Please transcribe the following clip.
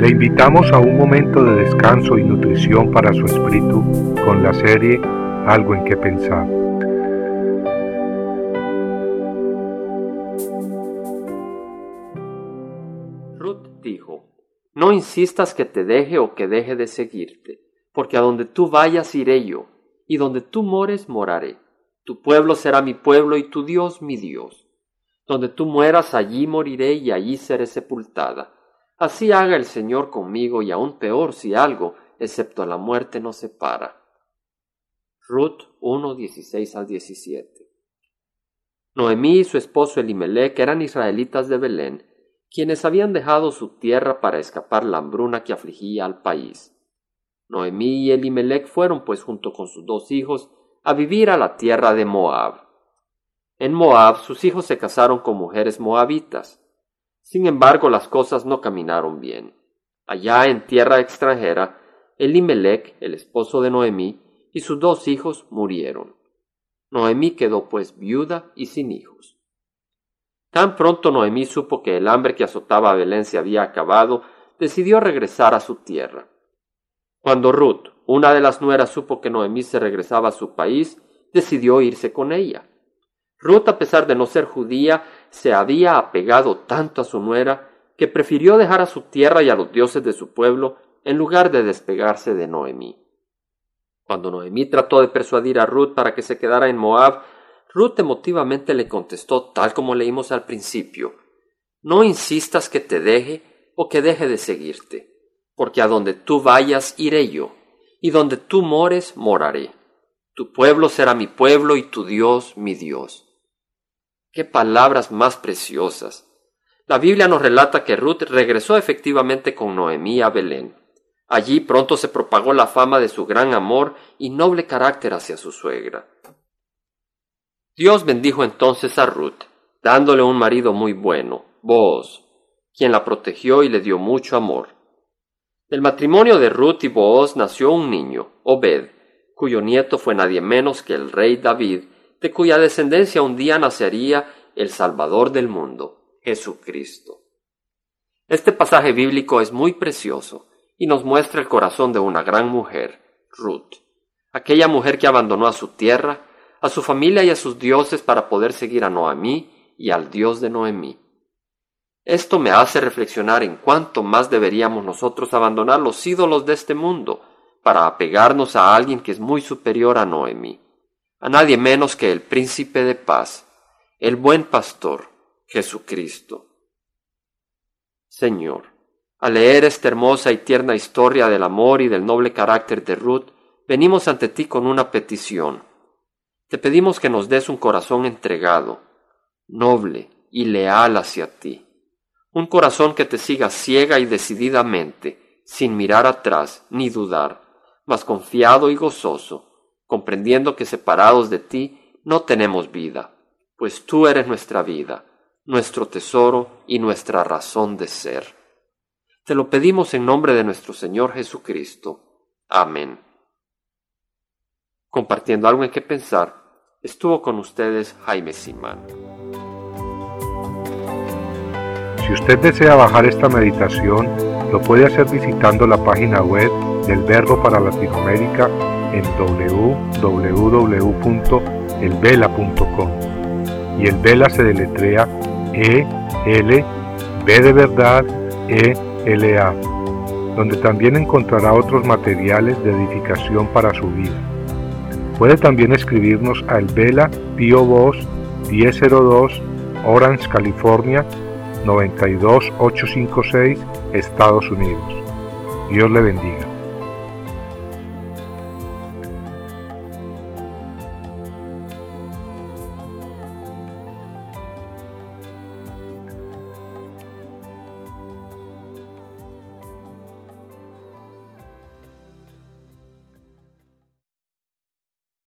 Le invitamos a un momento de descanso y nutrición para su espíritu con la serie Algo en que pensar. Ruth dijo, No insistas que te deje o que deje de seguirte, porque a donde tú vayas iré yo, y donde tú mores moraré. Tu pueblo será mi pueblo y tu Dios mi Dios. Donde tú mueras allí moriré y allí seré sepultada Así haga el Señor conmigo y aún peor si algo, excepto la muerte, nos separa. Ruth 1, 16 al 17. Noemí y su esposo Elimelech eran israelitas de Belén, quienes habían dejado su tierra para escapar la hambruna que afligía al país. Noemí y Elimelech fueron, pues, junto con sus dos hijos, a vivir a la tierra de Moab. En Moab sus hijos se casaron con mujeres moabitas, sin embargo, las cosas no caminaron bien. Allá en tierra extranjera, Elimelech, el esposo de Noemí, y sus dos hijos murieron. Noemí quedó pues viuda y sin hijos. Tan pronto Noemí supo que el hambre que azotaba a Belén se había acabado, decidió regresar a su tierra. Cuando Ruth, una de las nueras, supo que Noemí se regresaba a su país, decidió irse con ella. Ruth, a pesar de no ser judía, se había apegado tanto a su nuera que prefirió dejar a su tierra y a los dioses de su pueblo en lugar de despegarse de Noemí. Cuando Noemí trató de persuadir a Ruth para que se quedara en Moab, Ruth emotivamente le contestó tal como leímos al principio No insistas que te deje o que deje de seguirte, porque a donde tú vayas iré yo, y donde tú mores moraré. Tu pueblo será mi pueblo y tu Dios mi Dios. Qué palabras más preciosas. La Biblia nos relata que Ruth regresó efectivamente con Noemí a Belén. Allí pronto se propagó la fama de su gran amor y noble carácter hacia su suegra. Dios bendijo entonces a Ruth, dándole un marido muy bueno, Booz, quien la protegió y le dio mucho amor. Del matrimonio de Ruth y Booz nació un niño, Obed, cuyo nieto fue nadie menos que el rey David, de cuya descendencia un día nacería el Salvador del mundo, Jesucristo. Este pasaje bíblico es muy precioso y nos muestra el corazón de una gran mujer, Ruth, aquella mujer que abandonó a su tierra, a su familia y a sus dioses para poder seguir a Noemí y al Dios de Noemí. Esto me hace reflexionar en cuánto más deberíamos nosotros abandonar los ídolos de este mundo para apegarnos a alguien que es muy superior a Noemí a nadie menos que el príncipe de paz, el buen pastor, Jesucristo. Señor, al leer esta hermosa y tierna historia del amor y del noble carácter de Ruth, venimos ante ti con una petición. Te pedimos que nos des un corazón entregado, noble y leal hacia ti, un corazón que te siga ciega y decididamente, sin mirar atrás ni dudar, mas confiado y gozoso, comprendiendo que separados de ti no tenemos vida, pues tú eres nuestra vida, nuestro tesoro y nuestra razón de ser. Te lo pedimos en nombre de nuestro Señor Jesucristo. Amén. Compartiendo algo en que pensar, estuvo con ustedes Jaime Simán. Si usted desea bajar esta meditación, lo puede hacer visitando la página web del Verbo para Latinoamérica en www.elvela.com y el Vela se deletrea E L B de verdad E L A, donde también encontrará otros materiales de edificación para su vida. Puede también escribirnos a El Vela Pio Box 1002 Orange, California 92856, Estados Unidos. Dios le bendiga.